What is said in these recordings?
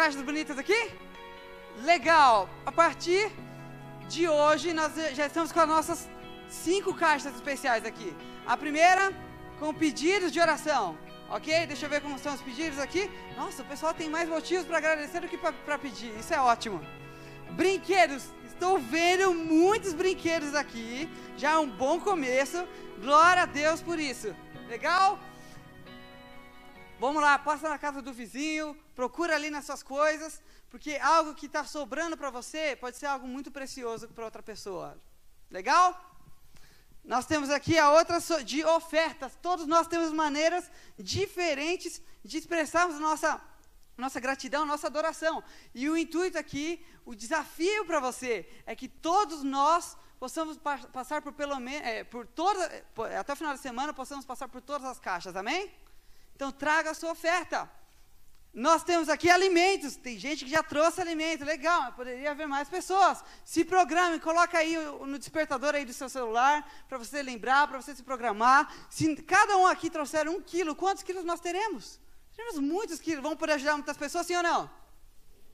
caixas bonitas aqui? Legal. A partir de hoje, nós já estamos com as nossas cinco caixas especiais aqui. A primeira, com pedidos de oração. Ok? Deixa eu ver como são os pedidos aqui. Nossa, o pessoal tem mais motivos para agradecer do que para pedir. Isso é ótimo. Brinquedos. Estou vendo muitos brinquedos aqui. Já é um bom começo. Glória a Deus por isso. Legal? Vamos lá, passa na casa do vizinho, procura ali nas suas coisas, porque algo que está sobrando para você pode ser algo muito precioso para outra pessoa. Legal? Nós temos aqui a outra de ofertas. Todos nós temos maneiras diferentes de expressarmos nossa, nossa gratidão, nossa adoração. E o intuito aqui, o desafio para você, é que todos nós possamos passar por pelo menos, é, por toda, até o final da semana, possamos passar por todas as caixas, amém? Então traga a sua oferta. Nós temos aqui alimentos, tem gente que já trouxe alimento, legal, mas poderia haver mais pessoas. Se programe, coloca aí no despertador aí do seu celular, para você lembrar, para você se programar. Se cada um aqui trouxer um quilo, quantos quilos nós teremos? Teremos muitos quilos, vamos poder ajudar muitas pessoas, sim ou não?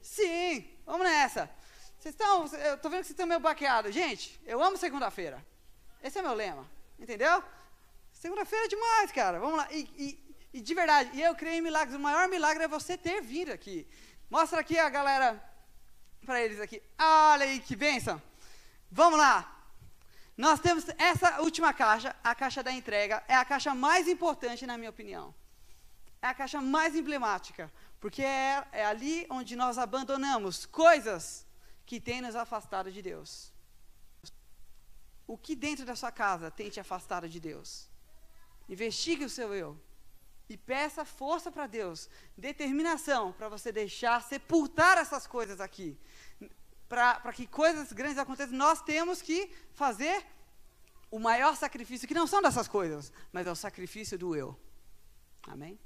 Sim, vamos nessa. Vocês estão, eu estou vendo que vocês estão meio baqueados. Gente, eu amo segunda-feira. Esse é meu lema, entendeu? Segunda-feira é demais, cara. Vamos lá. E, e, e de verdade, e eu creio em milagres. O maior milagre é você ter vindo aqui. Mostra aqui a galera para eles aqui. Olha aí que bênção. Vamos lá. Nós temos essa última caixa, a caixa da entrega, é a caixa mais importante na minha opinião. É a caixa mais emblemática, porque é, é ali onde nós abandonamos coisas que têm nos afastado de Deus. O que dentro da sua casa tem te afastado de Deus? Investigue o seu eu. E peça força para Deus, determinação para você deixar sepultar essas coisas aqui. Para que coisas grandes aconteçam, nós temos que fazer o maior sacrifício, que não são dessas coisas, mas é o sacrifício do eu. Amém?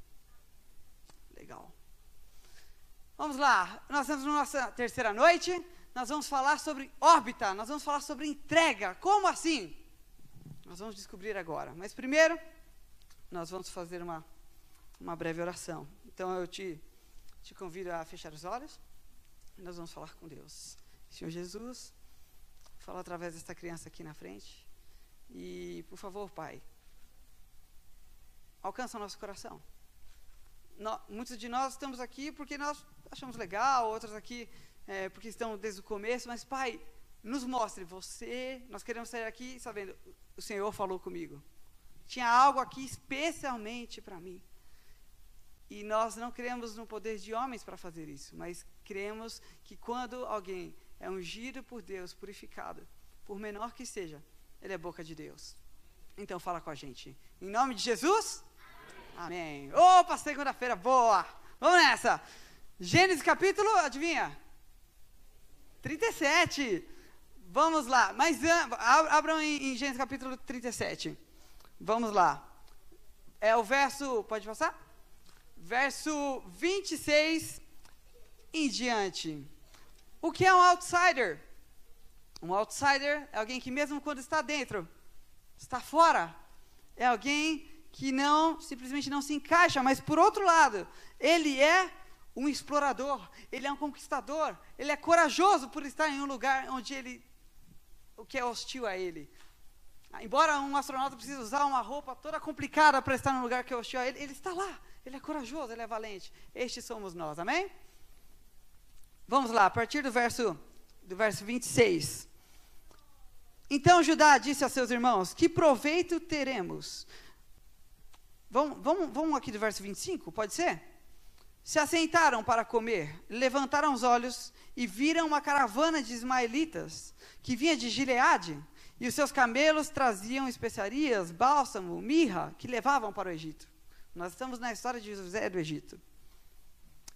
Legal. Vamos lá, nós estamos na nossa terceira noite, nós vamos falar sobre órbita, nós vamos falar sobre entrega. Como assim? Nós vamos descobrir agora. Mas primeiro, nós vamos fazer uma uma breve oração. Então eu te, te convido a fechar os olhos e nós vamos falar com Deus. Senhor Jesus, fala através desta criança aqui na frente. E, por favor, Pai, alcança o nosso coração. No, muitos de nós estamos aqui porque nós achamos legal, outros aqui é, porque estão desde o começo, mas, Pai, nos mostre você. Nós queremos sair aqui sabendo, o Senhor falou comigo. Tinha algo aqui especialmente para mim. E nós não cremos no poder de homens para fazer isso, mas cremos que quando alguém é ungido por Deus, purificado, por menor que seja, ele é boca de Deus. Então fala com a gente. Em nome de Jesus? Amém. Amém. Opa, segunda-feira, boa! Vamos nessa! Gênesis capítulo, adivinha? 37. Vamos lá. Mas abram em, em Gênesis capítulo 37. Vamos lá. É o verso. Pode passar? Verso 26 em diante. O que é um outsider? Um outsider é alguém que, mesmo quando está dentro, está fora. É alguém que não, simplesmente não se encaixa, mas por outro lado, ele é um explorador, ele é um conquistador, ele é corajoso por estar em um lugar onde ele, o que é hostil a ele. Embora um astronauta precise usar uma roupa toda complicada para estar num lugar que hostil a ele, ele está lá. Ele é corajoso, ele é valente. Estes somos nós, amém? Vamos lá, a partir do verso, do verso 26. Então Judá disse a seus irmãos: Que proveito teremos? Vamos, vamos, vamos aqui do verso 25, pode ser? Se assentaram para comer, levantaram os olhos e viram uma caravana de ismaelitas que vinha de Gileade, e os seus camelos traziam especiarias, bálsamo, mirra, que levavam para o Egito. Nós estamos na história de José do Egito.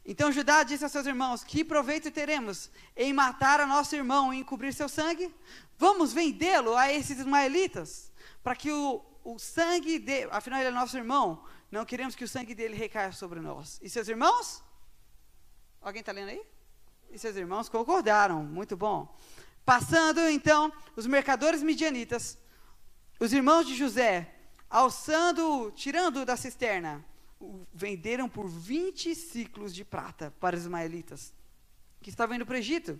Então Judá disse a seus irmãos: Que proveito teremos em matar a nosso irmão e encobrir seu sangue? Vamos vendê-lo a esses ismaelitas, para que o, o sangue dele, afinal ele é nosso irmão, não queremos que o sangue dele recaia sobre nós. E seus irmãos? Alguém está lendo aí? E seus irmãos concordaram, muito bom. Passando então os mercadores midianitas, os irmãos de José alçando, tirando da cisterna o venderam por 20 ciclos de prata para os ismaelitas, que estavam indo para o Egito.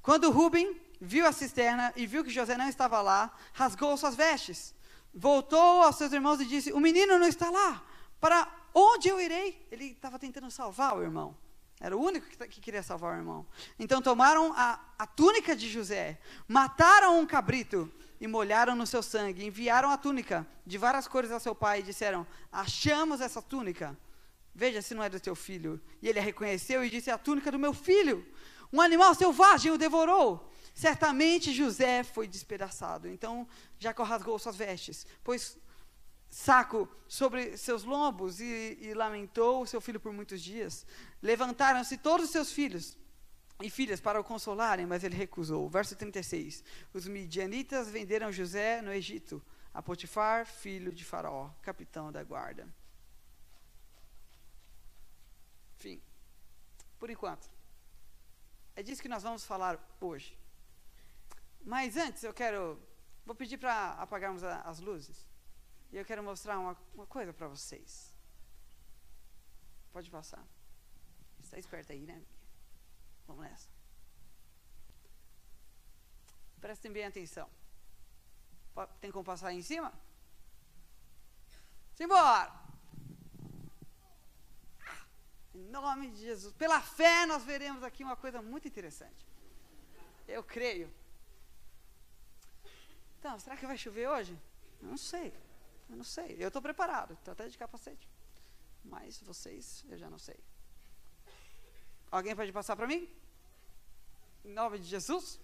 Quando Rubem viu a cisterna e viu que José não estava lá, rasgou suas vestes. Voltou aos seus irmãos e disse: O menino não está lá. Para onde eu irei? Ele estava tentando salvar o irmão. Era o único que, que, queria salvar o irmão. Então tomaram a, a túnica de José, mataram um cabrito e molharam no seu sangue. Enviaram a túnica de várias cores a seu pai e disseram: Achamos essa túnica. Veja se não é do teu filho. E ele a reconheceu e disse: É a túnica do meu filho. Um animal selvagem o devorou. Certamente José foi despedaçado. Então Jacó rasgou suas vestes, pôs saco sobre seus lombos e, e lamentou o seu filho por muitos dias. Levantaram-se todos os seus filhos e filhas para o consolarem, mas ele recusou. Verso 36. Os midianitas venderam José no Egito a Potifar, filho de Faraó, capitão da guarda. Fim. Por enquanto. É disso que nós vamos falar hoje. Mas antes eu quero. Vou pedir para apagarmos a, as luzes. E eu quero mostrar uma, uma coisa para vocês. Pode passar. Está esperto aí, né? Vamos nessa. Prestem bem atenção. Tem como passar aí em cima? Simbora! Em nome de Jesus. Pela fé, nós veremos aqui uma coisa muito interessante. Eu creio. Então, será que vai chover hoje? Não sei. Eu não sei. Eu estou preparado. Estou até de capacete. Mas vocês, eu já não sei. Alguém pode passar para mim? Em nome de Jesus?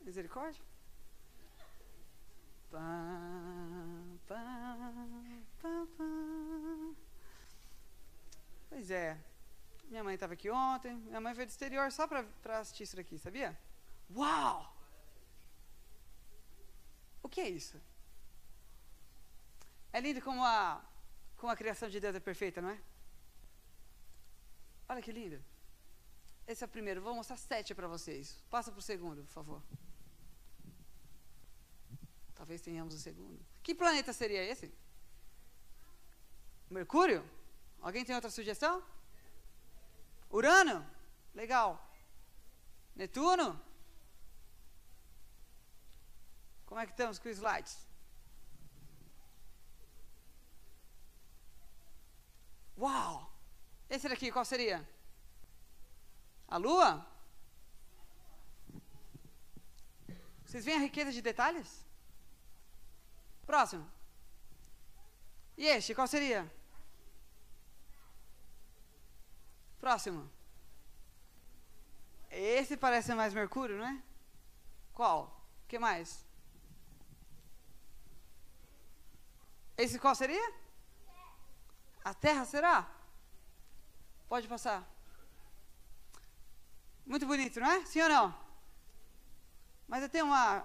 Misericórdia? Pois é. Minha mãe estava aqui ontem. Minha mãe veio do exterior só para assistir isso aqui, sabia? Uau! O que é isso? É lindo como a, como a criação de Deus é perfeita, não é? Olha que lindo. Esse é o primeiro. Vou mostrar sete para vocês. Passa para o segundo, por favor. Talvez tenhamos o segundo. Que planeta seria esse? Mercúrio? Alguém tem outra sugestão? Urano? Legal. Netuno? Como é que estamos com os slides? Uau! Esse daqui, qual seria? A lua? Vocês veem a riqueza de detalhes? Próximo. E este, qual seria? Próximo. Esse parece mais Mercúrio, não é? Qual? O que mais? Esse qual seria? A terra será? Pode passar. Muito bonito, não é? Sim ou não? Mas eu tenho uma.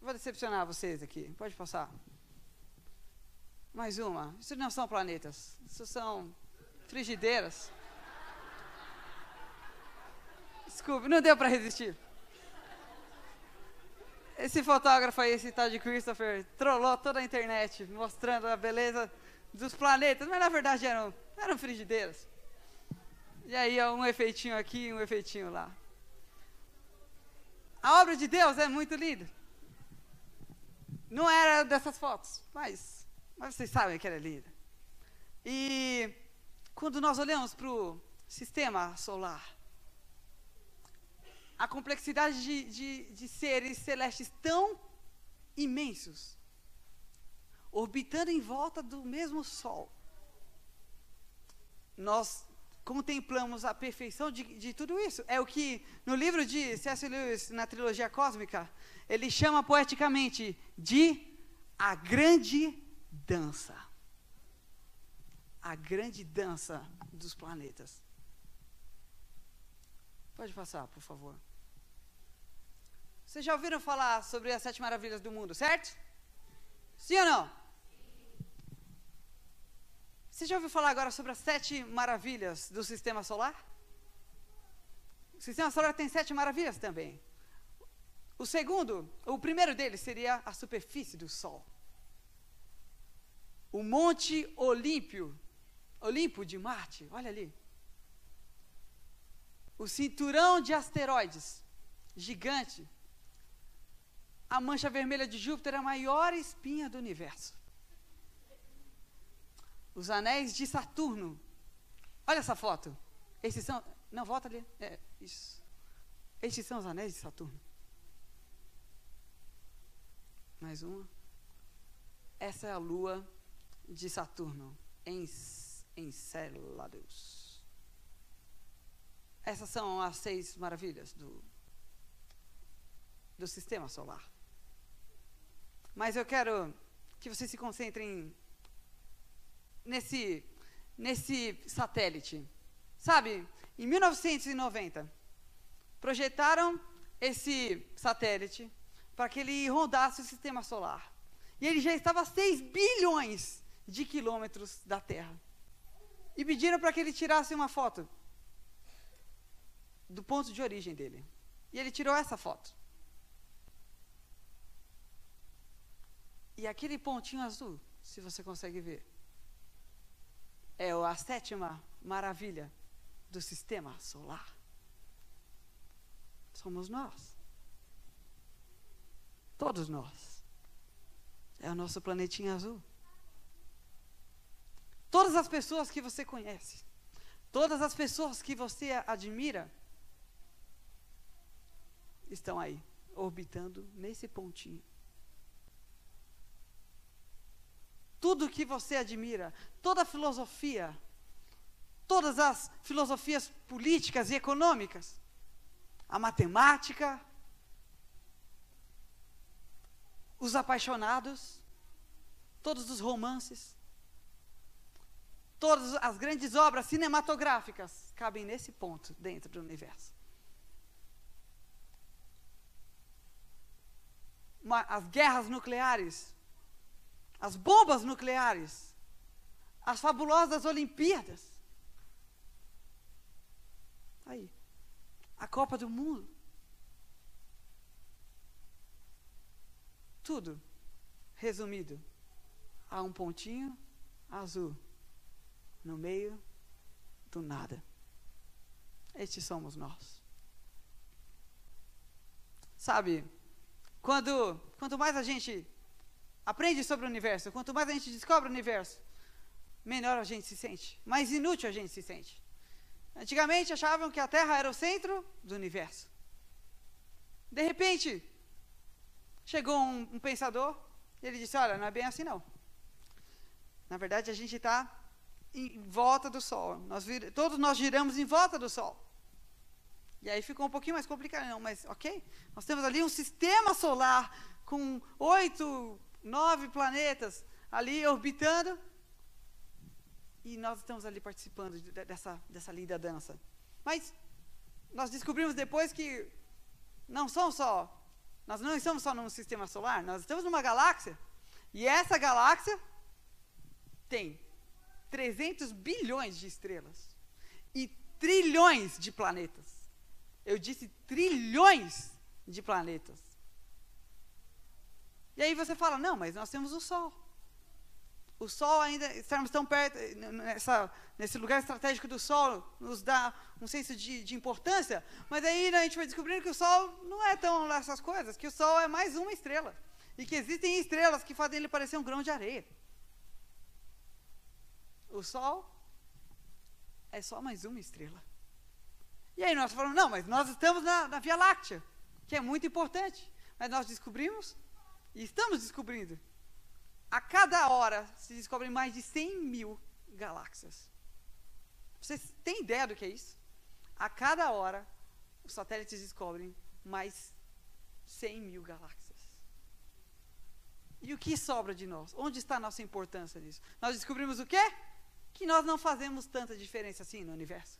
Vou decepcionar vocês aqui. Pode passar. Mais uma. Isso não são planetas. Isso são frigideiras. Desculpe, não deu para resistir. Esse fotógrafo aí, esse tal de Christopher, trollou toda a internet, mostrando a beleza dos planetas, mas na verdade eram, eram frigideiras. E aí, um efeitinho aqui, um efeitinho lá. A obra de Deus é muito linda. Não era dessas fotos, mas, mas vocês sabem que era linda. E quando nós olhamos para o sistema solar, a complexidade de, de, de seres celestes tão imensos, orbitando em volta do mesmo Sol. Nós contemplamos a perfeição de, de, tudo isso. É o que no livro de C.S. Lewis, na trilogia cósmica, ele chama poeticamente de a grande dança. A grande dança dos planetas. Pode passar, por favor. Vocês já ouviram falar sobre as sete maravilhas do mundo, certo? Sim ou não? Você já ouviu falar agora sobre as sete maravilhas do sistema solar? O sistema solar tem sete maravilhas também. O segundo, o primeiro deles seria a superfície do Sol. o Monte Olímpio, Olimpo de Marte, olha ali. O cinturão de asteroides, gigante. A mancha vermelha de Júpiter é a maior espinha do universo. Os anéis de Saturno. Olha essa foto. Esses são. Não, volta ali. É, isso. Estes são os anéis de Saturno. Mais uma. Essa é a lua de Saturno, em Encelados. Essas são as seis maravilhas do, do sistema solar. Mas eu quero que vocês se concentrem nesse, nesse satélite. Sabe, em 1990, projetaram esse satélite para que ele rodasse o sistema solar. E ele já estava a 6 bilhões de quilômetros da Terra. E pediram para que ele tirasse uma foto do ponto de origem dele. E ele tirou essa foto. E aquele pontinho azul, se você consegue ver, é a sétima maravilha do sistema solar. Somos nós. Todos nós. É o nosso planetinho azul. Todas as pessoas que você conhece, todas as pessoas que você admira, estão aí, orbitando nesse pontinho. Tudo que você admira, toda a filosofia, todas as filosofias políticas e econômicas, a matemática, os apaixonados, todos os romances, todas as grandes obras cinematográficas cabem nesse ponto dentro do universo. As guerras nucleares, as bombas nucleares, as fabulosas Olimpíadas. Aí, a Copa do Mundo. Tudo resumido a um pontinho azul no meio do nada. Estes somos nós. Sabe, quando, quanto mais a gente aprende sobre o universo, quanto mais a gente descobre o universo, melhor a gente se sente, mais inútil a gente se sente. Antigamente achavam que a Terra era o centro do universo. De repente, chegou um, um pensador e ele disse: Olha, não é bem assim não. Na verdade, a gente está em volta do Sol. Nós vir, todos nós giramos em volta do Sol. E aí ficou um pouquinho mais complicado, não, mas ok. Nós temos ali um sistema solar com oito, nove planetas ali orbitando. E nós estamos ali participando de, dessa, dessa linda dança. Mas nós descobrimos depois que não são só, nós não estamos só num sistema solar, nós estamos numa galáxia. E essa galáxia tem 300 bilhões de estrelas e trilhões de planetas. Eu disse trilhões de planetas. E aí você fala, não, mas nós temos o Sol. O Sol ainda, estarmos tão perto, nessa, nesse lugar estratégico do Sol, nos dá um senso de, de importância, mas aí a gente vai descobrindo que o Sol não é tão lá essas coisas, que o Sol é mais uma estrela. E que existem estrelas que fazem ele parecer um grão de areia. O Sol é só mais uma estrela. E aí nós falamos, não, mas nós estamos na, na Via Láctea, que é muito importante. Mas nós descobrimos, e estamos descobrindo, a cada hora se descobrem mais de 100 mil galáxias. Vocês têm ideia do que é isso? A cada hora, os satélites descobrem mais 100 mil galáxias. E o que sobra de nós? Onde está a nossa importância nisso? Nós descobrimos o quê? que nós não fazemos tanta diferença assim no universo.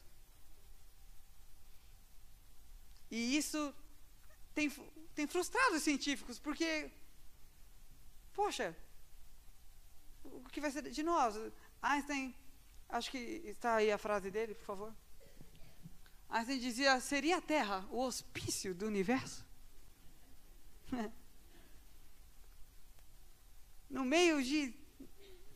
E isso tem, tem frustrado os científicos, porque, poxa, o que vai ser de nós? Einstein, acho que está aí a frase dele, por favor. Einstein dizia: seria a Terra o hospício do universo? no meio de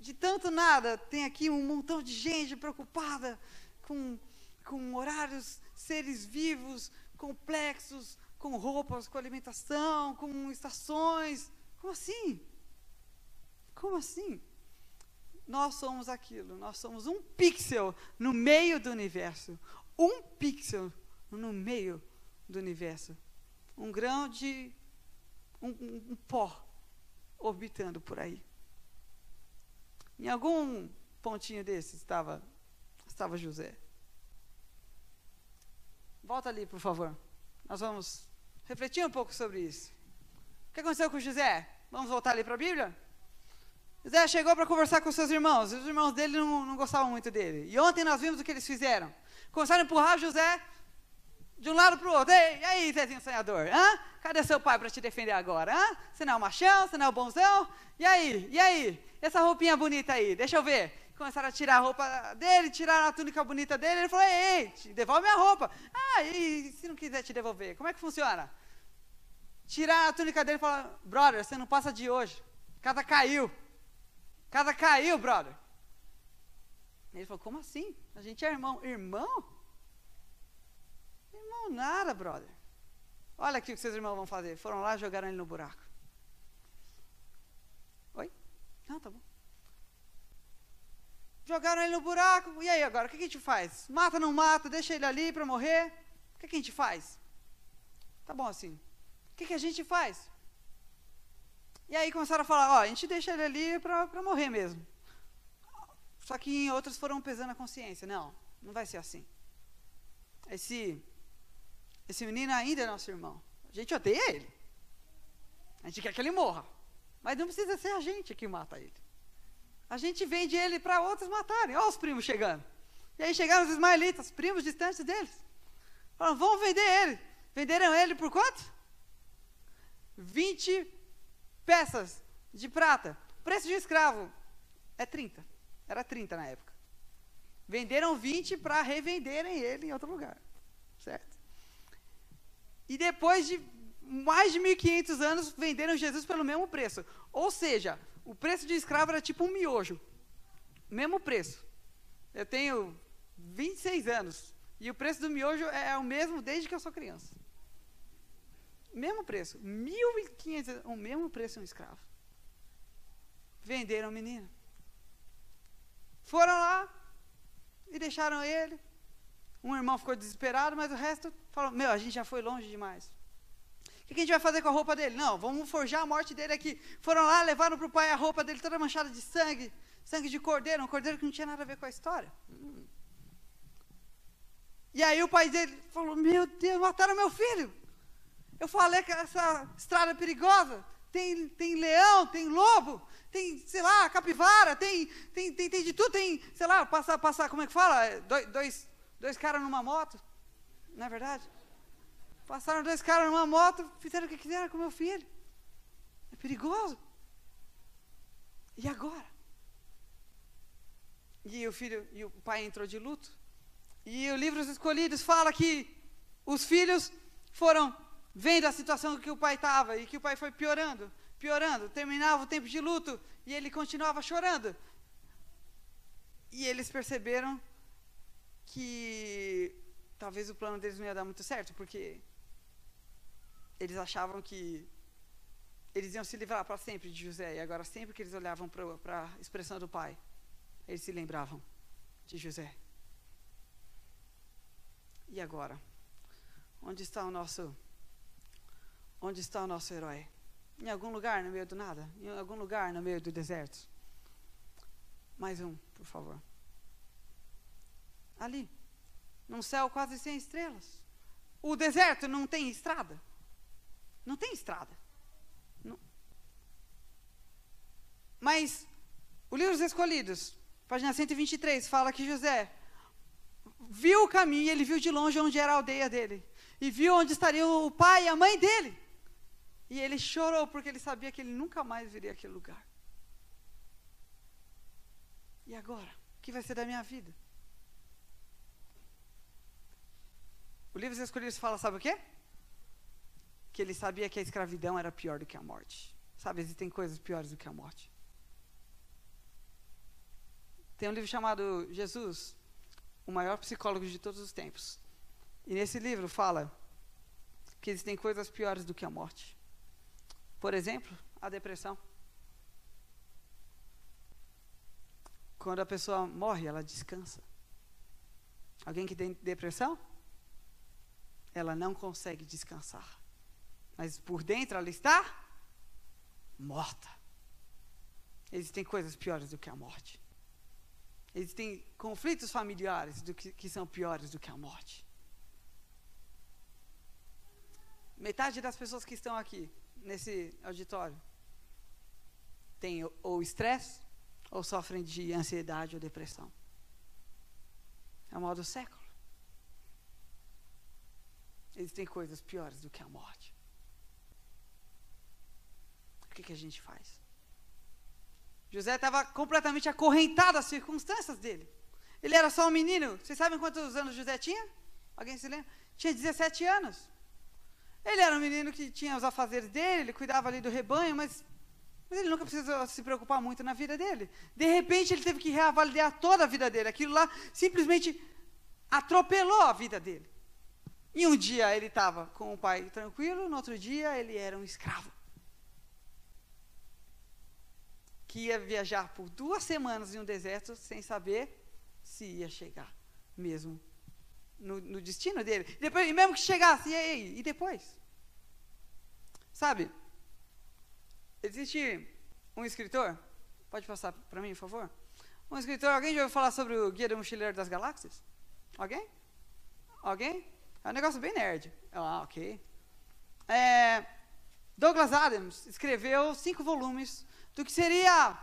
de tanto nada, tem aqui um montão de gente preocupada com, com horários, seres vivos, complexos, com roupas, com alimentação, com estações. Como assim? Como assim? Nós somos aquilo, nós somos um pixel no meio do universo. Um pixel no meio do universo. Um grão de. um, um, um pó orbitando por aí. Em algum pontinho desse estava, estava José. Volta ali, por favor. Nós vamos refletir um pouco sobre isso. O que aconteceu com José? Vamos voltar ali para a Bíblia? José chegou para conversar com seus irmãos. Os irmãos dele não, não gostavam muito dele. E ontem nós vimos o que eles fizeram. Começaram a empurrar José de um lado para o outro. Ei, e aí, Zezinho sonhador? Hã? Cadê seu pai para te defender agora? Hã? Você não é o machão? Você não é o bonzão? E aí? E aí? Essa roupinha bonita aí? Deixa eu ver. Começaram a tirar a roupa dele, tiraram a túnica bonita dele. Ele falou: Ei, ei devolve minha roupa. Ah, e se não quiser te devolver? Como é que funciona? Tirar a túnica dele e falar: Brother, você não passa de hoje. Casa caiu. Casa caiu, brother. Ele falou: Como assim? A gente é irmão. Irmão? Irmão, nada, brother. Olha aqui o que seus irmãos vão fazer. Foram lá e jogaram ele no buraco. Oi? Não, tá bom. Jogaram ele no buraco. E aí agora? O que a gente faz? Mata, não mata? Deixa ele ali para morrer? O que a gente faz? Tá bom assim. O que a gente faz? E aí começaram a falar: ó, a gente deixa ele ali para morrer mesmo. Só que outros foram pesando a consciência. Não, não vai ser assim. Esse esse menino ainda é nosso irmão. A gente odeia ele. A gente quer que ele morra. Mas não precisa ser a gente que mata ele. A gente vende ele para outros matarem. Olha os primos chegando. E aí chegaram os ismaelitas, primos distantes deles. Falaram, vamos vender ele. Venderam ele por quanto? 20 peças de prata. Preço de um escravo é 30. Era 30 na época. Venderam 20 para revenderem ele em outro lugar. Certo? E depois de mais de 1.500 anos, venderam Jesus pelo mesmo preço. Ou seja, o preço de escravo era tipo um miojo. Mesmo preço. Eu tenho 26 anos. E o preço do miojo é o mesmo desde que eu sou criança. Mesmo preço. 1.500, o mesmo preço um escravo. Venderam o menino. Foram lá e deixaram ele. Um irmão ficou desesperado, mas o resto falou: Meu, a gente já foi longe demais. O que a gente vai fazer com a roupa dele? Não, vamos forjar a morte dele aqui. Foram lá, levaram para o pai a roupa dele toda manchada de sangue, sangue de cordeiro, um cordeiro que não tinha nada a ver com a história. Hum. E aí o pai dele falou: Meu Deus, mataram meu filho. Eu falei que essa estrada é perigosa. Tem, tem leão, tem lobo, tem, sei lá, capivara, tem, tem, tem, tem de tudo, tem, sei lá, passar, passar, como é que fala? Dois, dois Dois caras numa moto, não é verdade? Passaram dois caras numa moto, fizeram o que quiseram com meu filho. É perigoso. E agora? E o filho e o pai entrou de luto. E o livro dos escolhidos fala que os filhos foram vendo a situação que o pai estava e que o pai foi piorando, piorando. Terminava o tempo de luto e ele continuava chorando. E eles perceberam que talvez o plano deles não ia dar muito certo, porque eles achavam que eles iam se livrar para sempre de José, e agora sempre que eles olhavam para a expressão do pai, eles se lembravam de José. E agora? Onde está o nosso onde está o nosso herói? Em algum lugar no meio do nada? Em algum lugar no meio do deserto? Mais um, por favor ali, num céu quase sem estrelas. O deserto não tem estrada. Não tem estrada. Não. Mas o livro dos escolhidos, página 123, fala que José viu o caminho, ele viu de longe onde era a aldeia dele. E viu onde estariam o pai e a mãe dele. E ele chorou porque ele sabia que ele nunca mais viria aquele lugar. E agora? O que vai ser da minha vida? O livro dos escolhidos fala, sabe o quê? Que ele sabia que a escravidão era pior do que a morte. Sabe, existem coisas piores do que a morte. tem um livro chamado Jesus, o maior psicólogo de todos os tempos. E nesse livro fala que existem coisas piores do que a morte. Por exemplo, a depressão. Quando a pessoa morre, ela descansa. Alguém que tem depressão? Ela não consegue descansar. Mas por dentro ela está morta. Existem coisas piores do que a morte. Existem conflitos familiares que, que são piores do que a morte. Metade das pessoas que estão aqui nesse auditório tem ou estresse ou sofrem de ansiedade ou depressão. É o mal do século. Existem coisas piores do que a morte. O que, que a gente faz? José estava completamente acorrentado às circunstâncias dele. Ele era só um menino. Vocês sabem quantos anos José tinha? Alguém se lembra? Tinha 17 anos. Ele era um menino que tinha os afazeres dele, ele cuidava ali do rebanho, mas, mas ele nunca precisou se preocupar muito na vida dele. De repente, ele teve que reavaliar toda a vida dele. Aquilo lá simplesmente atropelou a vida dele. E um dia ele estava com o pai tranquilo, no outro dia ele era um escravo. que ia viajar por duas semanas em um deserto sem saber se ia chegar mesmo no, no destino dele. E, depois, e mesmo que chegasse, e aí? E depois? Sabe? Existe um escritor, pode passar para mim, por favor? Um escritor, alguém já ouviu falar sobre o Guia do Mochileiro das Galáxias? Alguém? Alguém? É um negócio bem nerd. Ah, ok. É, Douglas Adams escreveu cinco volumes do que seria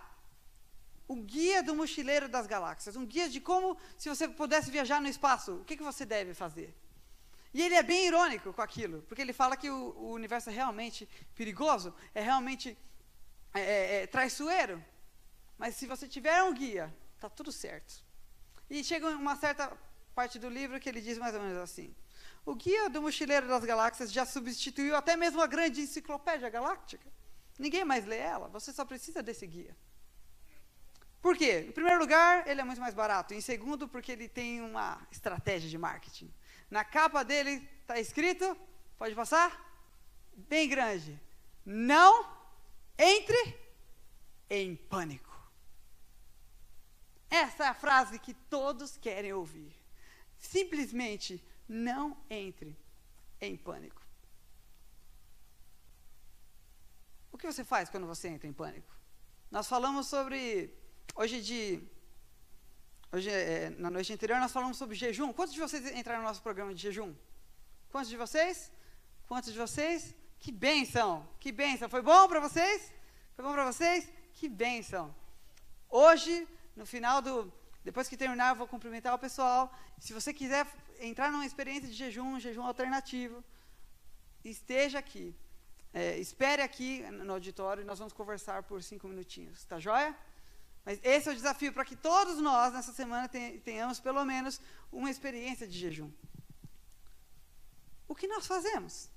o guia do mochileiro das galáxias, um guia de como, se você pudesse viajar no espaço, o que, que você deve fazer. E ele é bem irônico com aquilo, porque ele fala que o, o universo é realmente perigoso, é realmente é, é, é, traiçoeiro, mas se você tiver um guia, está tudo certo. E chega uma certa parte do livro que ele diz mais ou menos assim: o guia do mochileiro das galáxias já substituiu até mesmo a grande enciclopédia galáctica. Ninguém mais lê ela, você só precisa desse guia. Por quê? Em primeiro lugar, ele é muito mais barato. Em segundo, porque ele tem uma estratégia de marketing. Na capa dele está escrito, pode passar? Bem grande. Não entre em pânico. Essa é a frase que todos querem ouvir. Simplesmente não entre em pânico. O que você faz quando você entra em pânico? Nós falamos sobre. Hoje de. Hoje, é, na noite anterior, nós falamos sobre jejum. Quantos de vocês entraram no nosso programa de jejum? Quantos de vocês? Quantos de vocês? Que bênção! Que bênção! Foi bom para vocês? Foi bom para vocês? Que bênção! Hoje, no final do. Depois que terminar, eu vou cumprimentar o pessoal. Se você quiser entrar numa experiência de jejum, um jejum alternativo, esteja aqui. É, espere aqui no auditório e nós vamos conversar por cinco minutinhos, tá joia? Mas esse é o desafio para que todos nós, nessa semana, tenhamos pelo menos uma experiência de jejum. O que nós fazemos?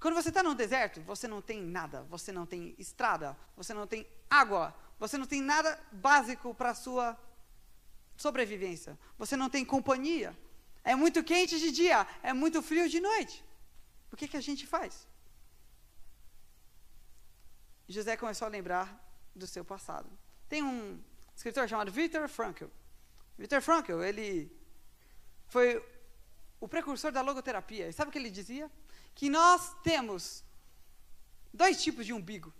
Quando você está no deserto, você não tem nada, você não tem estrada, você não tem água, você não tem nada básico para a sua sobrevivência, você não tem companhia. É muito quente de dia, é muito frio de noite. O que, que a gente faz? José começou a lembrar do seu passado. Tem um escritor chamado Viktor Frankl. Viktor Frankl, ele foi o precursor da logoterapia. E sabe o que ele dizia? Que nós temos dois tipos de umbigo.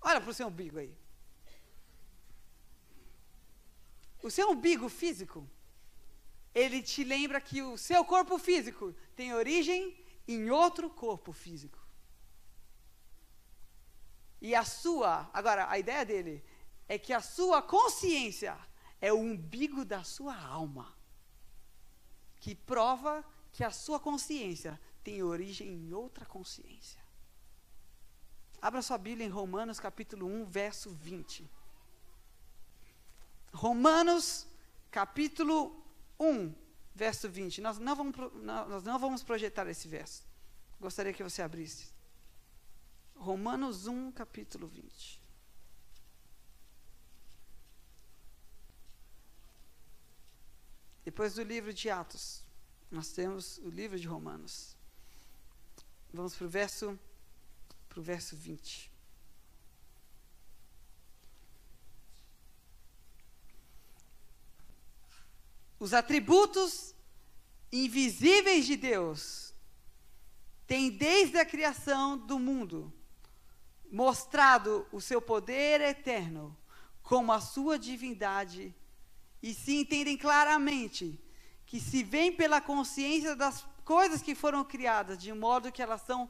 Olha para o seu umbigo aí. O seu umbigo físico, ele te lembra que o seu corpo físico tem origem em outro corpo físico. E a sua, agora, a ideia dele é que a sua consciência é o umbigo da sua alma, que prova que a sua consciência tem origem em outra consciência. Abra sua Bíblia em Romanos capítulo 1, verso 20. Romanos capítulo 1, verso 20. Nós não vamos, nós não vamos projetar esse verso. Gostaria que você abrisse. Romanos 1, capítulo 20. Depois do livro de Atos, nós temos o livro de Romanos. Vamos para o verso, para o verso 20. Os atributos invisíveis de Deus têm desde a criação do mundo mostrado o seu poder eterno como a sua divindade e se entendem claramente que se vem pela consciência das coisas que foram criadas, de modo que elas são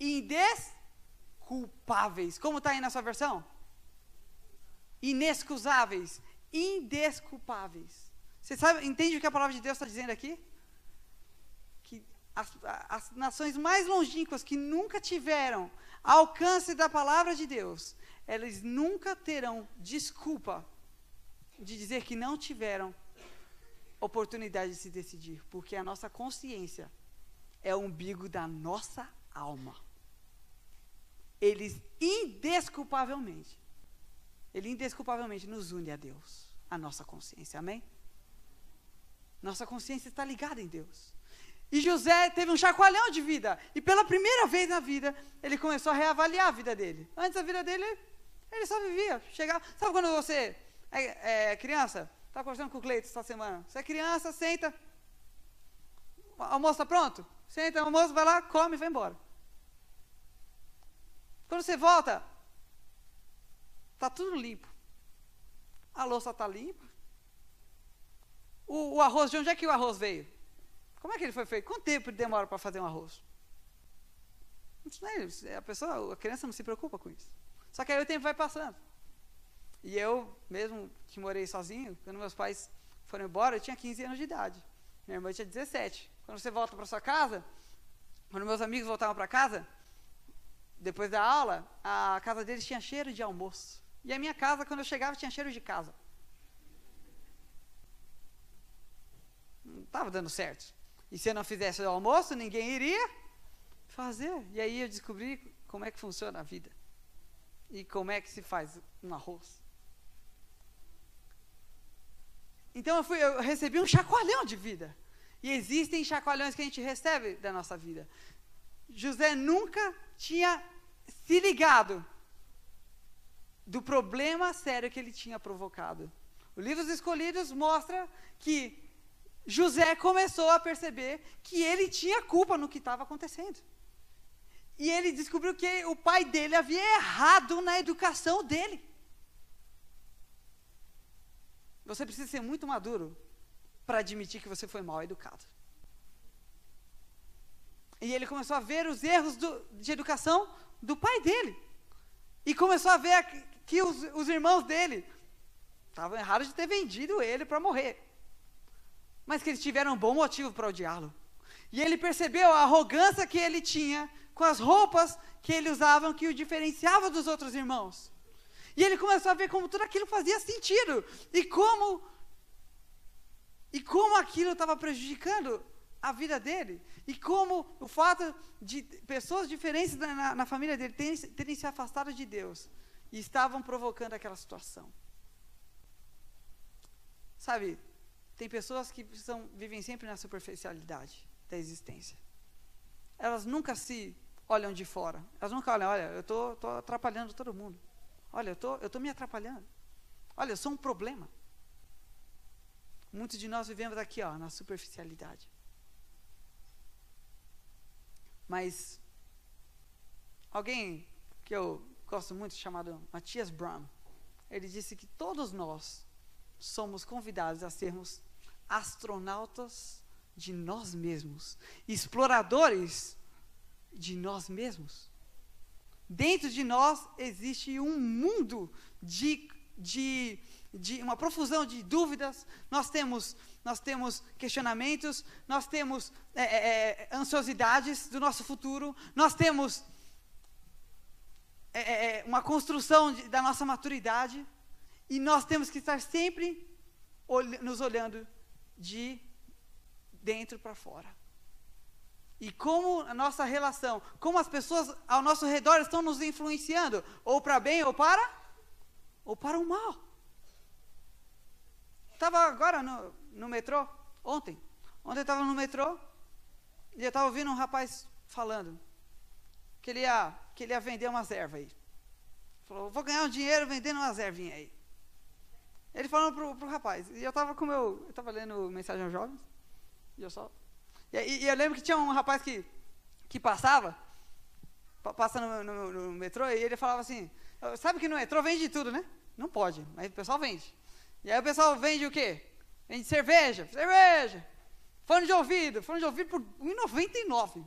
indesculpáveis. Como está aí na sua versão? Inexcusáveis, indesculpáveis. Você sabe, entende o que a palavra de Deus está dizendo aqui? As, as nações mais longínquas que nunca tiveram alcance da palavra de Deus, elas nunca terão desculpa de dizer que não tiveram oportunidade de se decidir, porque a nossa consciência é o umbigo da nossa alma. Eles indesculpavelmente, ele indesculpavelmente nos une a Deus, a nossa consciência, amém? Nossa consciência está ligada em Deus. E José teve um chacoalhão de vida. E pela primeira vez na vida, ele começou a reavaliar a vida dele. Antes a vida dele, ele só vivia. Chegava. Sabe quando você é, é criança? Estava conversando com o Cleiton essa semana. Você é criança, senta. Almoço está pronto? Senta, almoço, vai lá, come e vai embora. Quando você volta, está tudo limpo. A louça está limpa. O, o, arroz, de onde é que o arroz veio? Como é que ele foi feito? Quanto tempo demora para fazer um arroz? A pessoa, a criança não se preocupa com isso. Só que aí o tempo vai passando. E eu, mesmo que morei sozinho, quando meus pais foram embora, eu tinha 15 anos de idade. Minha irmã tinha 17. Quando você volta para sua casa, quando meus amigos voltavam para casa, depois da aula, a casa deles tinha cheiro de almoço. E a minha casa, quando eu chegava, tinha cheiro de casa. Não estava dando certo. E se eu não fizesse o almoço, ninguém iria fazer. E aí eu descobri como é que funciona a vida. E como é que se faz um arroz. Então eu, fui, eu recebi um chacoalhão de vida. E existem chacoalhões que a gente recebe da nossa vida. José nunca tinha se ligado do problema sério que ele tinha provocado. O livro dos Escolhidos mostra que José começou a perceber que ele tinha culpa no que estava acontecendo. E ele descobriu que o pai dele havia errado na educação dele. Você precisa ser muito maduro para admitir que você foi mal educado. E ele começou a ver os erros do, de educação do pai dele. E começou a ver que os, os irmãos dele estavam errados de ter vendido ele para morrer. Mas que eles tiveram um bom motivo para odiá-lo. E ele percebeu a arrogância que ele tinha com as roupas que ele usava, que o diferenciava dos outros irmãos. E ele começou a ver como tudo aquilo fazia sentido. E como. E como aquilo estava prejudicando a vida dele. E como o fato de pessoas diferentes na, na família dele terem, terem se afastado de Deus e estavam provocando aquela situação. Sabe, tem pessoas que são, vivem sempre na superficialidade da existência. Elas nunca se olham de fora. Elas nunca olham, olha, eu estou atrapalhando todo mundo. Olha, eu estou tô me atrapalhando. Olha, eu sou um problema. Muitos de nós vivemos aqui, ó, na superficialidade. Mas alguém que eu gosto muito, chamado Matias Brown, ele disse que todos nós somos convidados a sermos astronautas de nós mesmos, exploradores de nós mesmos. Dentro de nós existe um mundo de, de, de uma profusão de dúvidas, nós temos, nós temos questionamentos, nós temos é, é, é ansiosidades do nosso futuro, nós temos é, é, é uma construção de, da nossa maturidade, e nós temos que estar sempre nos olhando de dentro para fora. E como a nossa relação, como as pessoas ao nosso redor estão nos influenciando, ou para bem ou para ou para o mal. Estava agora no, no metrô, Ontem. Ontem eu estava no metrô e eu estava ouvindo um rapaz falando que ele ia, que ele ia vender umas ervas aí. Falou, vou ganhar um dinheiro vendendo umas ervinhas aí. Ele falando pro, pro rapaz. E eu estava com meu. Eu estava lendo Mensagem aos Jovens. E eu só. E, e, e, eu lembro que tinha um rapaz que, que passava, passa no, no, no metrô, e ele falava assim: Sabe que no metrô vende tudo, né? Não pode, mas o pessoal vende. E aí o pessoal vende o quê? Vende cerveja, cerveja. Fone de ouvido, fone de ouvido por R$1,99.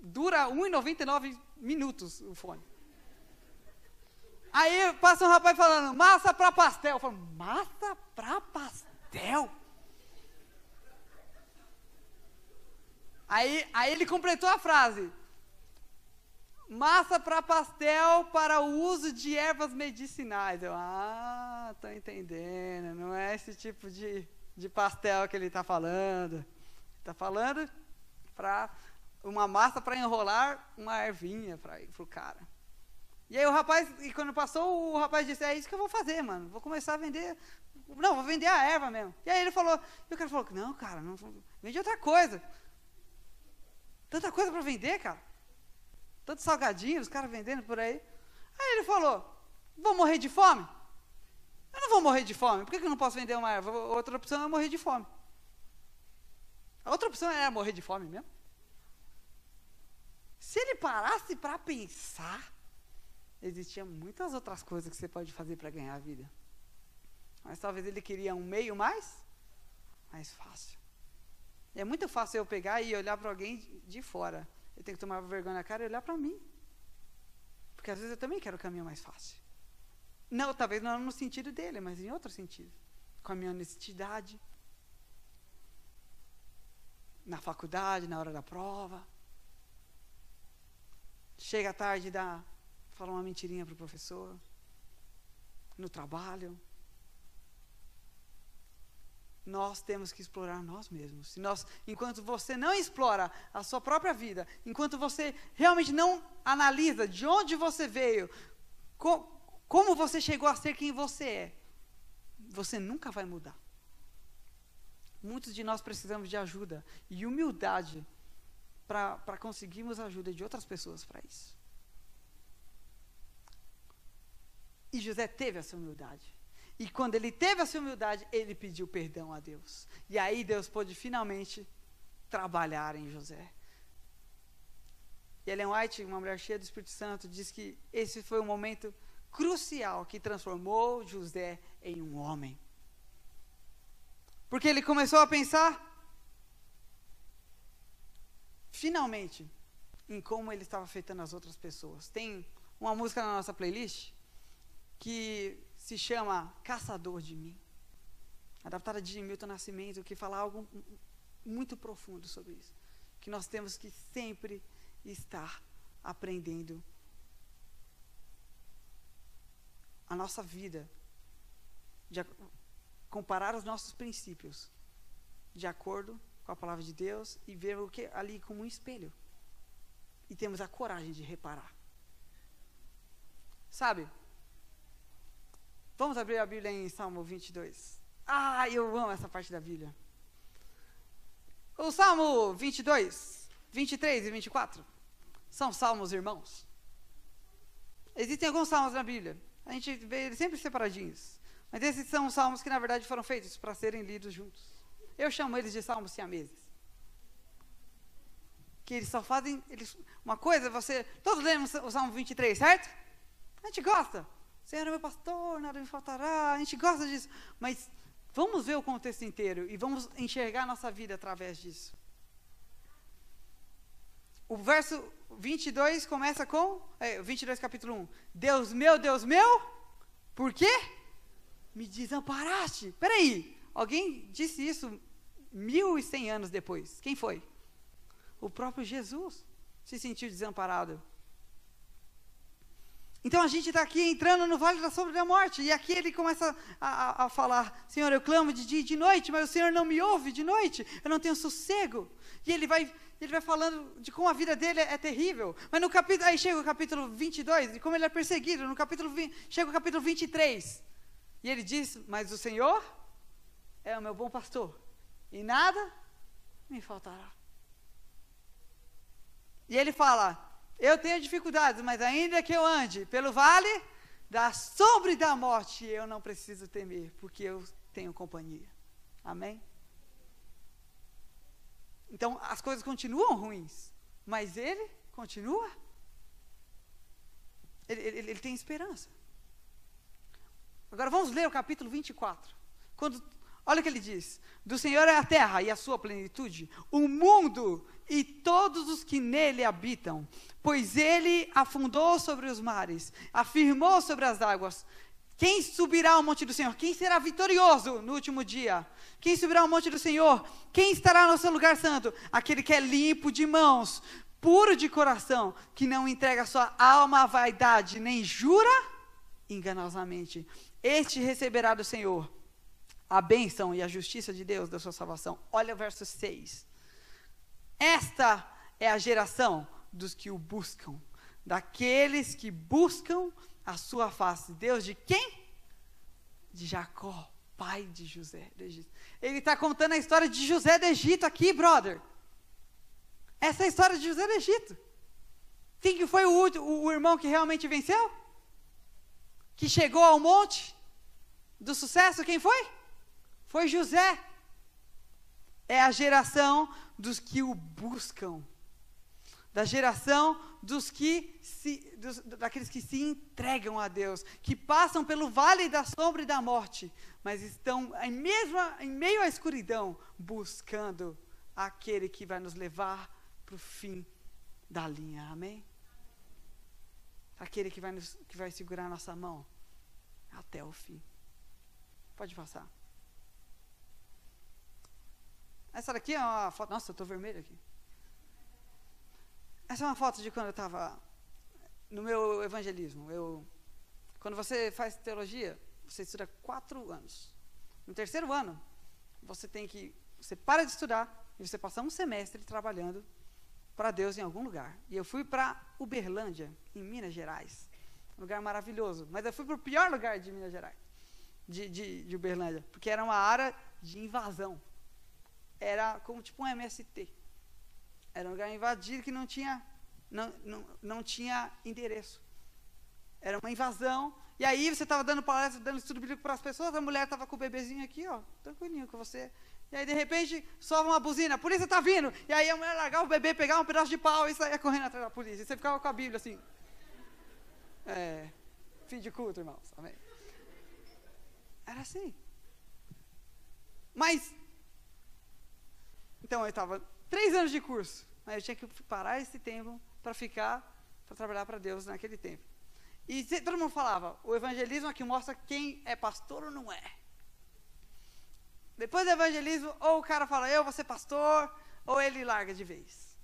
Dura 1,99 minutos o fone. Aí passa um rapaz falando, massa para pastel. Eu falo, massa para pastel? Aí, aí ele completou a frase. Massa para pastel para o uso de ervas medicinais. Eu, ah, tô entendendo. Não é esse tipo de, de pastel que ele está falando. Está falando para uma massa para enrolar uma ervinha para o cara. E aí o rapaz, e quando passou, o rapaz disse, é isso que eu vou fazer, mano. Vou começar a vender. Não, vou vender a erva mesmo. E aí ele falou, e o cara falou, não, cara, não, vende outra coisa. Tanta coisa para vender, cara. Tantos salgadinhos, os caras vendendo por aí. Aí ele falou: Vou morrer de fome? Eu não vou morrer de fome. Por que, eu não posso vender uma erva? Outra opção é morrer de fome. A outra opção é morrer de fome mesmo. Se ele parasse para pensar, existiam muitas outras coisas que você pode fazer para ganhar a vida. Mas talvez ele queria um meio mais, mais fácil. É muito fácil eu pegar e olhar para alguém de fora eu tenho que tomar vergonha na cara e olhar para mim. Porque às vezes eu também quero o caminho mais fácil. Não, talvez não no sentido dele, mas em outro sentido. Com a minha honestidade. Na faculdade, na hora da prova. Chega tarde e dá, fala uma mentirinha para o professor. No trabalho nós temos que explorar nós mesmos. Se nós, enquanto você não explora a sua própria vida, enquanto você realmente não analisa de onde você veio, co, como você chegou a ser quem você é, você nunca vai mudar. Muitos de nós precisamos de ajuda e humildade para conseguirmos a ajuda de outras pessoas para isso. E José teve essa humildade. E quando ele teve essa humildade, ele pediu perdão a Deus. E aí Deus pôde finalmente trabalhar em José. E Ellen White, uma mulher cheia do Espírito Santo, diz que esse foi um momento crucial que transformou José em um homem. Porque ele começou a pensar, finalmente, em como ele estava afetando as outras pessoas. Tem uma música na nossa playlist que se chama Caçador de Mim. Adaptada de Milton Nascimento, que fala algo muito profundo sobre isso. Que nós temos que sempre estar aprendendo a nossa vida, de comparar os nossos princípios de acordo com a palavra de Deus e ver o que ali como um espelho. E temos a coragem de reparar. Sabe? Vamos abrir a Bíblia em Salmo 22. Ah, eu amo essa parte da Bíblia. O Salmo 22, 23 e 24 são salmos irmãos. Existem alguns salmos na Bíblia. A gente vê eles sempre separadinhos. Mas esses são salmos que, na verdade, foram feitos para serem lidos juntos. Eu chamo eles de salmos siameses. Que eles só fazem. Eles, uma coisa, você. Todos lemos o Salmo 23, certo? A gente gosta. Senhor é meu pastor, nada me faltará. A gente gosta disso. Mas vamos ver o contexto inteiro e vamos enxergar nossa vida através disso. O verso 22 começa com. É, 22, capítulo 1. Deus meu, Deus meu, por quê? Me desamparaste. Peraí, alguém disse isso mil e cem anos depois. Quem foi? O próprio Jesus se sentiu desamparado. Então a gente está aqui entrando no vale da sombra da morte. E aqui ele começa a, a, a, falar: Senhor, eu clamo de dia e de noite, mas o Senhor não me ouve de noite. Eu não tenho sossego. E ele vai, ele vai falando de como a vida dele é, é terrível. Mas no capítulo, aí chega o capítulo 22, e como ele é perseguido. No capítulo 20, chega o capítulo 23. E ele diz: Mas o Senhor é o meu bom pastor, e nada me faltará. E ele fala: Eu tenho dificuldades, mas ainda que eu ande pelo vale da sombra e da morte, eu não preciso temer, porque eu tenho companhia. Amém? Então as coisas continuam ruins, mas ele continua. Ele, ele, ele tem esperança. Agora vamos ler o capítulo 24. Quando, olha o que ele diz: Do Senhor é a terra e a sua plenitude, o mundo e todos os que nele habitam, pois ele afundou sobre os mares, afirmou sobre as águas. Quem subirá ao monte do Senhor? Quem será vitorioso no último dia? Quem subirá ao monte do Senhor? Quem estará no seu lugar santo? Aquele que é limpo de mãos, puro de coração, que não entrega sua alma à vaidade, nem jura enganosamente. Este receberá do Senhor a bênção e a justiça de Deus da sua salvação. Olha o verso 6. Esta é a geração dos que o buscam, daqueles que buscam a sua face. Deus de quem? De Jacó, pai de José do Egito. Ele está contando a história de José do Egito aqui, brother. Essa é a história de José do Egito. Quem que foi o, o, o irmão que realmente venceu? Que chegou ao monte do sucesso? Quem foi? Foi José. É a geração dos que o buscam. Da geração dos que se, dos, daqueles que se entregam a Deus, que passam pelo vale da sombra e da morte, mas estão em, mesma, em meio à escuridão, buscando aquele que vai nos levar para o fim da linha. Amém? Aquele que vai, nos, que vai segurar nossa mão até o fim. Pode passar. Essa daqui é uma foto. Nossa, eu estou vermelho aqui. Essa é uma foto de quando eu estava no meu evangelismo. Eu, quando você faz teologia, você estuda quatro anos. No terceiro ano, você tem que. Você para de estudar e você passa um semestre trabalhando para Deus em algum lugar. E eu fui para Uberlândia, em Minas Gerais. Um lugar maravilhoso. Mas eu fui para o pior lugar de Minas Gerais, de, de, de Uberlândia, porque era uma área de invasão era como tipo um MST. Era um lugar invadido que não tinha, não, não, não tinha endereço. Era uma invasão. E aí você estava dando palestra, dando estudo bíblico para as pessoas, a mulher estava com o bebezinho aqui, ó, tranquilinho com você. E aí, de repente, sobe uma buzina, a polícia está vindo. E aí a mulher largava o bebê, pegava um pedaço de pau e saía correndo atrás da polícia. E você ficava com a Bíblia assim. É, fim de culto, irmãos. Amém. Era assim. Mas então eu estava três anos de curso, mas eu tinha que parar esse tempo para ficar, para trabalhar para Deus naquele tempo. E todo mundo falava, o evangelismo aqui mostra quem é pastor ou não é. Depois do evangelismo, ou o cara fala, eu vou ser pastor, ou ele larga de vez.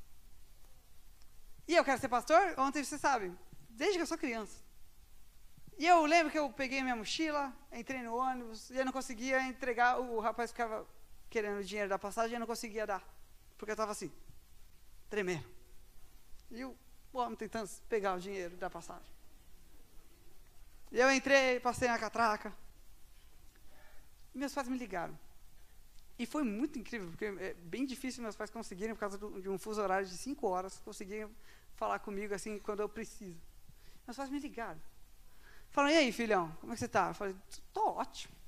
E eu quero ser pastor, ontem você sabe, desde que eu sou criança. E eu lembro que eu peguei minha mochila, entrei no ônibus, e eu não conseguia entregar, o rapaz ficava querendo dinheiro da passagem e não conseguia dar. Porque eu estava assim, tremendo. E o homem tentando pegar o dinheiro da passagem. E eu entrei, passei na catraca. Meus pais me ligaram. E foi muito incrível, porque é bem difícil meus pais conseguirem, por causa do, de um fuso horário de cinco horas, conseguirem falar comigo assim quando eu preciso. Meus pais me ligaram. Falaram, e aí, filhão, como é que você está? Eu falei, estou ótimo.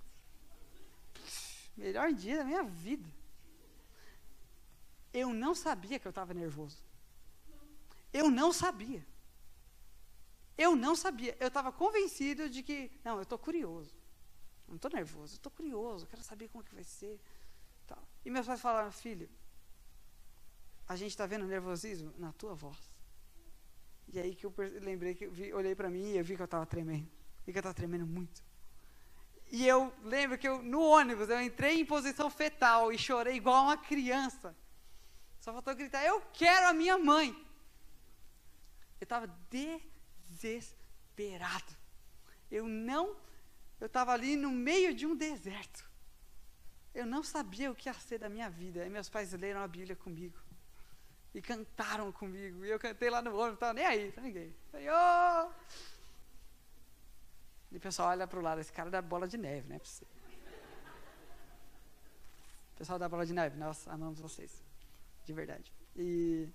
Melhor dia da minha vida. Eu não sabia que eu estava nervoso. Eu não sabia. Eu não sabia. Eu estava convencido de que, não, eu estou curioso. Não estou nervoso, estou curioso, quero saber como é que vai ser. Tal. E meus pais falaram, filho, a gente está vendo nervosismo na tua voz. E aí que eu lembrei que eu vi, olhei para mim e eu vi que eu estava tremendo. Vi que eu estava tremendo muito. E eu lembro que eu, no ônibus eu entrei em posição fetal e chorei igual uma criança. Só faltou gritar: Eu quero a minha mãe. Eu estava desesperado. Eu não. Eu estava ali no meio de um deserto. Eu não sabia o que ia ser da minha vida. E meus pais leram a Bíblia comigo. E cantaram comigo. E eu cantei lá no ônibus, não estava nem aí, tá ninguém. Falei, oh! E o pessoal olha para o lado, esse cara da bola de neve, né? Pessoal da Bola de Neve, nós amamos vocês. De verdade. E,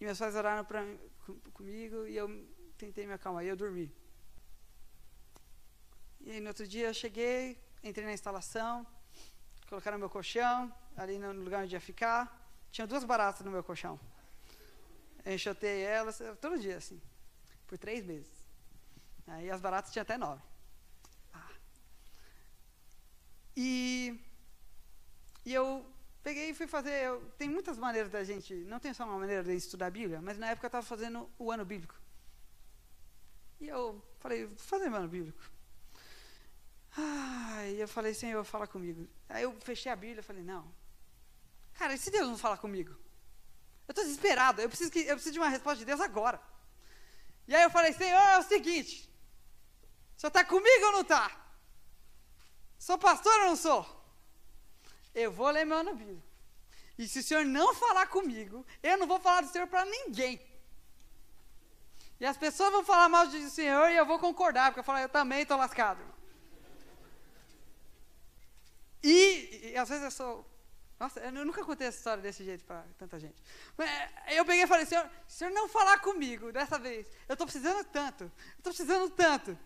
e meus pais oraram pra, com, comigo e eu tentei me acalmar. E eu dormi. E aí, no outro dia, eu cheguei, entrei na instalação, colocaram meu colchão, ali no lugar onde ia ficar. Tinha duas baratas no meu colchão. Enxotei elas, todo dia, assim, por três meses. Aí as baratas tinham até nove. Ah. E, e eu peguei e fui fazer. Eu, tem muitas maneiras da gente. Não tem só uma maneira de estudar a Bíblia, mas na época eu estava fazendo o ano bíblico. E eu falei, vou fazer o ano bíblico. Ah, e eu falei, Senhor, fala comigo. Aí eu fechei a Bíblia e falei, não. Cara, e se Deus não falar comigo? Eu estou desesperado, eu preciso, que, eu preciso de uma resposta de Deus agora. E aí eu falei, Senhor, é o seguinte. Senhor está comigo ou não está? Sou pastor ou não sou? Eu vou ler meu ano bíblico. E se o senhor não falar comigo, eu não vou falar do senhor para ninguém. E as pessoas vão falar mal do senhor e eu vou concordar, porque eu falo, eu também estou lascado. E, e, às vezes eu sou. Nossa, eu nunca contei essa história desse jeito para tanta gente. Mas, eu peguei e falei, senhor, se o senhor não falar comigo dessa vez, eu estou precisando tanto, eu estou precisando tanto.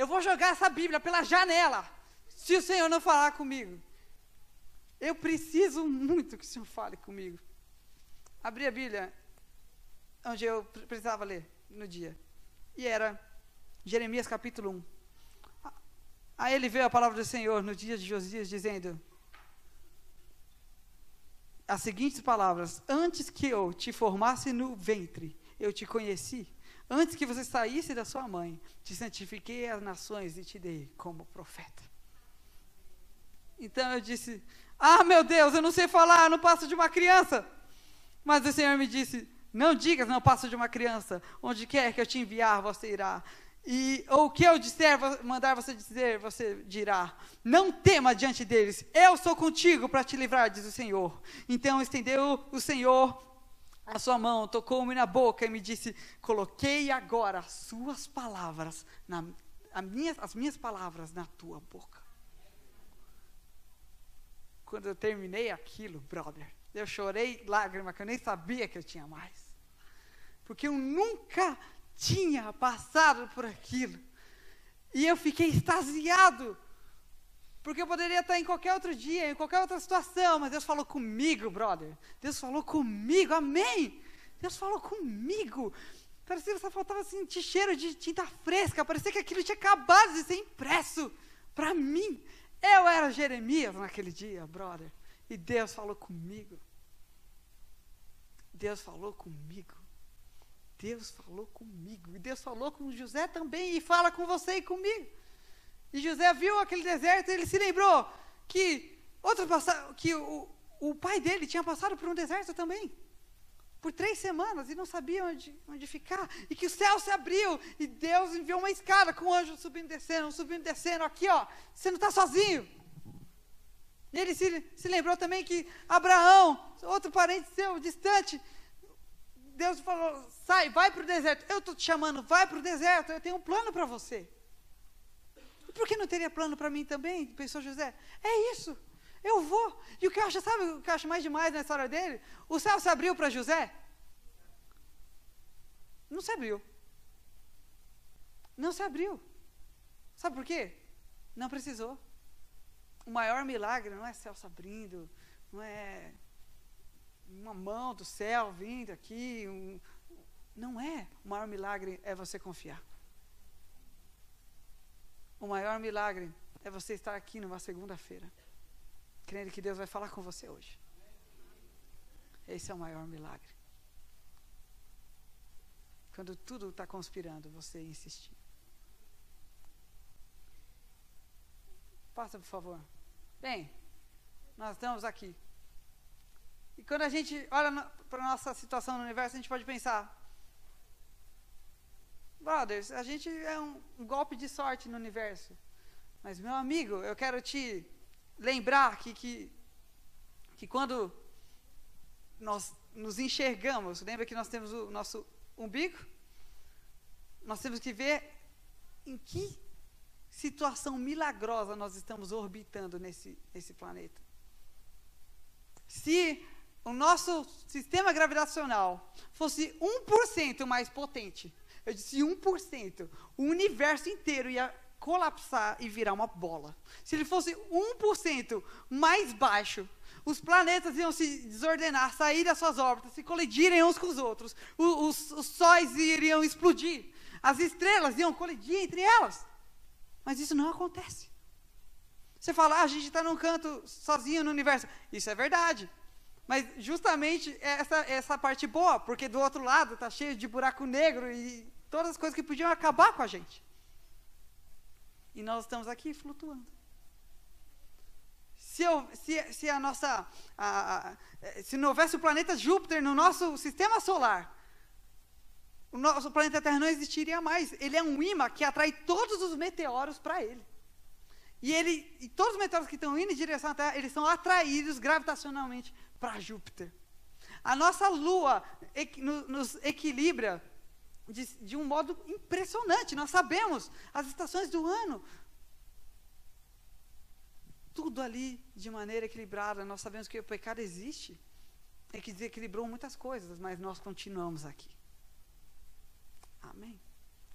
Eu vou jogar essa Bíblia pela janela, se o Senhor não falar comigo. Eu preciso muito que o Senhor fale comigo. Abri a Bíblia, onde eu precisava ler no dia. E era Jeremias capítulo 1. Aí ele veio a palavra do Senhor no dia de Josias, dizendo as seguintes palavras: Antes que eu te formasse no ventre, eu te conheci. Antes que você saísse da sua mãe, te santifiquei as nações e te dei como profeta. Então eu disse: Ah, meu Deus, eu não sei falar, não passo de uma criança. Mas o Senhor me disse: Não digas, não passo de uma criança. Onde quer que eu te enviar, você irá. E ou o que eu disser, mandar você dizer, você dirá. Não tema diante deles. Eu sou contigo para te livrar, diz o Senhor. Então estendeu o Senhor a sua mão, tocou-me na boca e me disse: Coloquei agora as suas palavras, na, minha, as minhas palavras na tua boca. Quando eu terminei aquilo, brother, eu chorei lágrima que eu nem sabia que eu tinha mais. Porque eu nunca tinha passado por aquilo. E eu fiquei extasiado porque eu poderia estar em qualquer outro dia, em qualquer outra situação, mas Deus falou comigo, brother. Deus falou comigo, amém. Deus falou comigo. Parecia que só faltava sentir cheiro de tinta fresca, parecia que aquilo tinha acabado de ser impresso para mim. Eu era Jeremias naquele dia, brother. E Deus falou comigo. Deus falou comigo. Deus falou comigo. E Deus falou com José também. E fala com você e comigo. E José viu aquele deserto e ele se lembrou que, outro que o, o pai dele tinha passado por um deserto também. Por três semanas e não sabia onde, onde ficar. E que o céu se abriu e Deus enviou uma escada com um anjo subindo e descendo, subindo e descendo. Aqui, ó, você não está sozinho. E ele se, se lembrou também que Abraão, outro parente seu, distante, Deus falou: sai, vai para o deserto. Eu estou te chamando, vai para o deserto, eu tenho um plano para você por que não teria plano para mim também? Pensou José. É isso. Eu vou. E o que eu acho, sabe o que eu acho mais demais na história dele? O céu se abriu para José? Não se abriu. Não se abriu. Sabe por quê? Não precisou. O maior milagre não é céu se abrindo, não é uma mão do céu vindo aqui. Um, não é. O maior milagre é você confiar. O maior milagre é você estar aqui numa segunda-feira, crendo que Deus vai falar com você hoje. Esse é o maior milagre. Quando tudo está conspirando, você insistir. Passa, por favor. Bem, nós estamos aqui. E quando a gente olha para a nossa situação no universo, a gente pode pensar: Brothers, a gente é um, golpe de sorte no universo. Mas, meu amigo, eu quero te lembrar que, que, que quando nós nos enxergamos, lembra que nós temos o nosso umbigo? Nós temos que ver em que situação milagrosa nós estamos orbitando nesse, nesse planeta. Se o nosso sistema gravitacional fosse 1% mais potente, eu disse 1%, o universo inteiro ia colapsar e virar uma bola. Se ele fosse 1% mais baixo, os planetas iam se desordenar, sair das suas órbitas, se colidirem uns com os outros, os, os, sóis iriam explodir, as estrelas iam colidir entre elas. Mas isso não acontece. Você fala, ah, a gente está num canto sozinho no universo. Isso é verdade. Mas justamente essa, essa parte boa, porque do outro lado está cheio de buraco negro e todas as coisas que podiam acabar com a gente. E nós estamos aqui flutuando. Se, eu, se, se a nossa. A, a, se não houvesse o planeta Júpiter no nosso sistema solar, o nosso planeta Terra não existiria mais. Ele é um imã que atrai todos os meteoros para ele. E, ele, e todos os meteoros que estão indo em direção à Terra, eles são atraídos gravitacionalmente para Júpiter. A nossa Lua nos equilibra de, de um modo impressionante. Nós sabemos as estações do ano. Tudo ali de maneira equilibrada. Nós sabemos que o pecado existe. É que desequilibrou muitas coisas, mas nós continuamos aqui. Amém.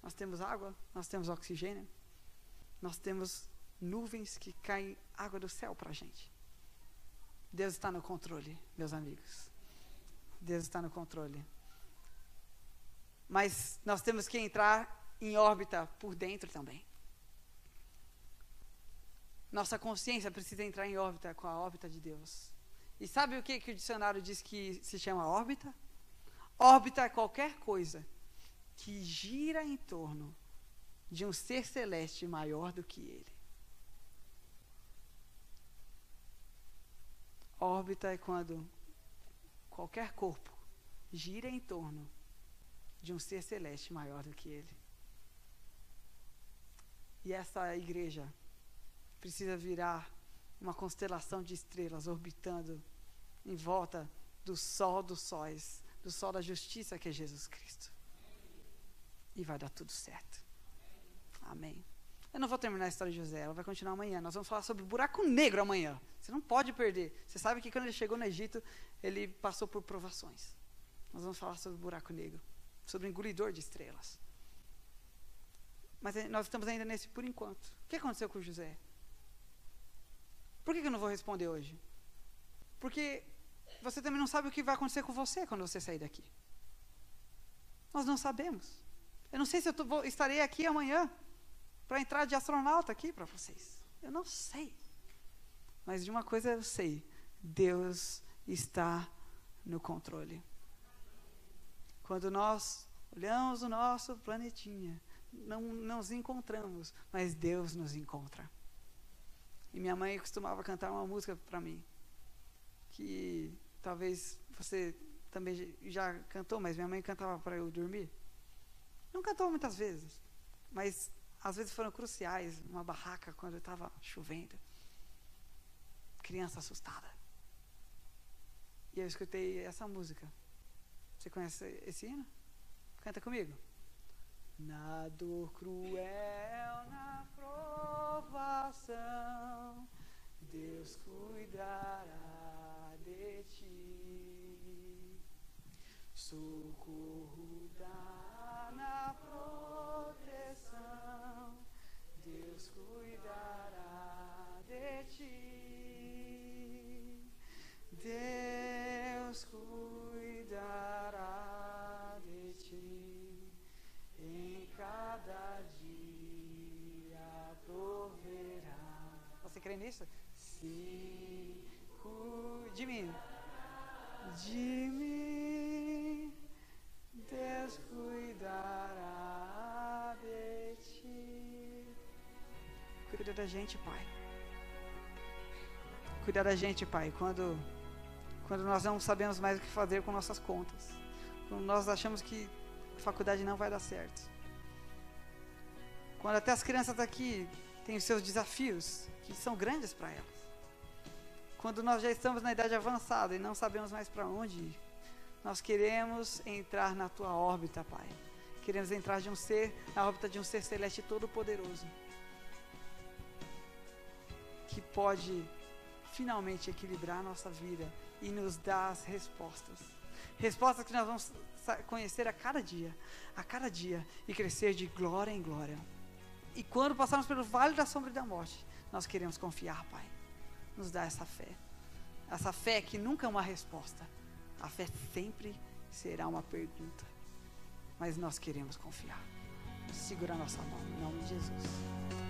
Nós temos água, nós temos oxigênio, nós temos nuvens que caem água do céu para a gente. Deus está no controle, meus amigos. Deus está no controle. Mas nós temos que entrar em órbita por dentro também. Nossa consciência precisa entrar em órbita com a órbita de Deus. E sabe o que, que o dicionário diz que se chama órbita? Órbita é qualquer coisa que gira em torno de um ser celeste maior do que ele. Órbita é quando qualquer corpo gira em torno de um ser celeste maior do que ele. E essa igreja precisa virar uma constelação de estrelas orbitando em volta do sol dos sóis, do sol da justiça que é Jesus Cristo. E vai dar tudo certo. Amém. Eu não vou terminar a história de José, ela vai continuar amanhã. Nós vamos falar sobre o buraco negro amanhã. Você não pode perder. Você sabe que quando ele chegou no Egito, ele passou por provações. Nós vamos falar sobre o buraco negro, sobre o engolidor de estrelas. Mas eh, nós estamos ainda nesse por enquanto. O que aconteceu com José? Por que, eu não vou responder hoje? Porque você também não sabe o que vai acontecer com você quando você sair daqui. Nós não sabemos. Eu não sei se eu tô, vou, estarei aqui amanhã para entrar de astronauta aqui para vocês. Eu não sei. Mas de uma coisa eu sei: Deus está no controle. Quando nós olhamos o nosso planetinha, não nos encontramos, mas Deus nos encontra. E minha mãe costumava cantar uma música para mim, que talvez você também já cantou, mas minha mãe cantava para eu dormir. Não cantou muitas vezes, mas às vezes foram cruciais, uma barraca quando estava chovendo. Criança assustada. E eu escutei essa música. Você conhece esse hino? Canta comigo. Na dor cruel, na provação, Deus cuidará de ti. Socorro dá na proteção, Deus cuidará de ti. Deus cuidará dia proverá. Você crê nisso? Cuide de mim. De mim, Deus cuidará de ti. Cuida da gente, Pai. Cuida da gente, Pai, quando, quando nós não sabemos mais o que fazer com nossas contas. Quando nós achamos que a faculdade não vai dar certo. Quando até as crianças aqui têm os seus desafios, que são grandes para elas quando nós já estamos na idade avançada e não sabemos mais para onde ir, nós queremos entrar na tua órbita, Pai. Queremos entrar de um ser, na órbita de um ser celeste todo-poderoso, que pode finalmente equilibrar a nossa vida e nos dá as respostas. Respostas que nós vamos conhecer a cada dia, a cada dia e crescer de glória em glória. E quando passarmos pelo vale da sombra da morte, nós queremos confiar, Pai. Nos dá essa fé. Essa fé que nunca é uma resposta. A fé sempre será uma pergunta. Mas nós queremos confiar. Segura a nossa mão, em nome de Jesus.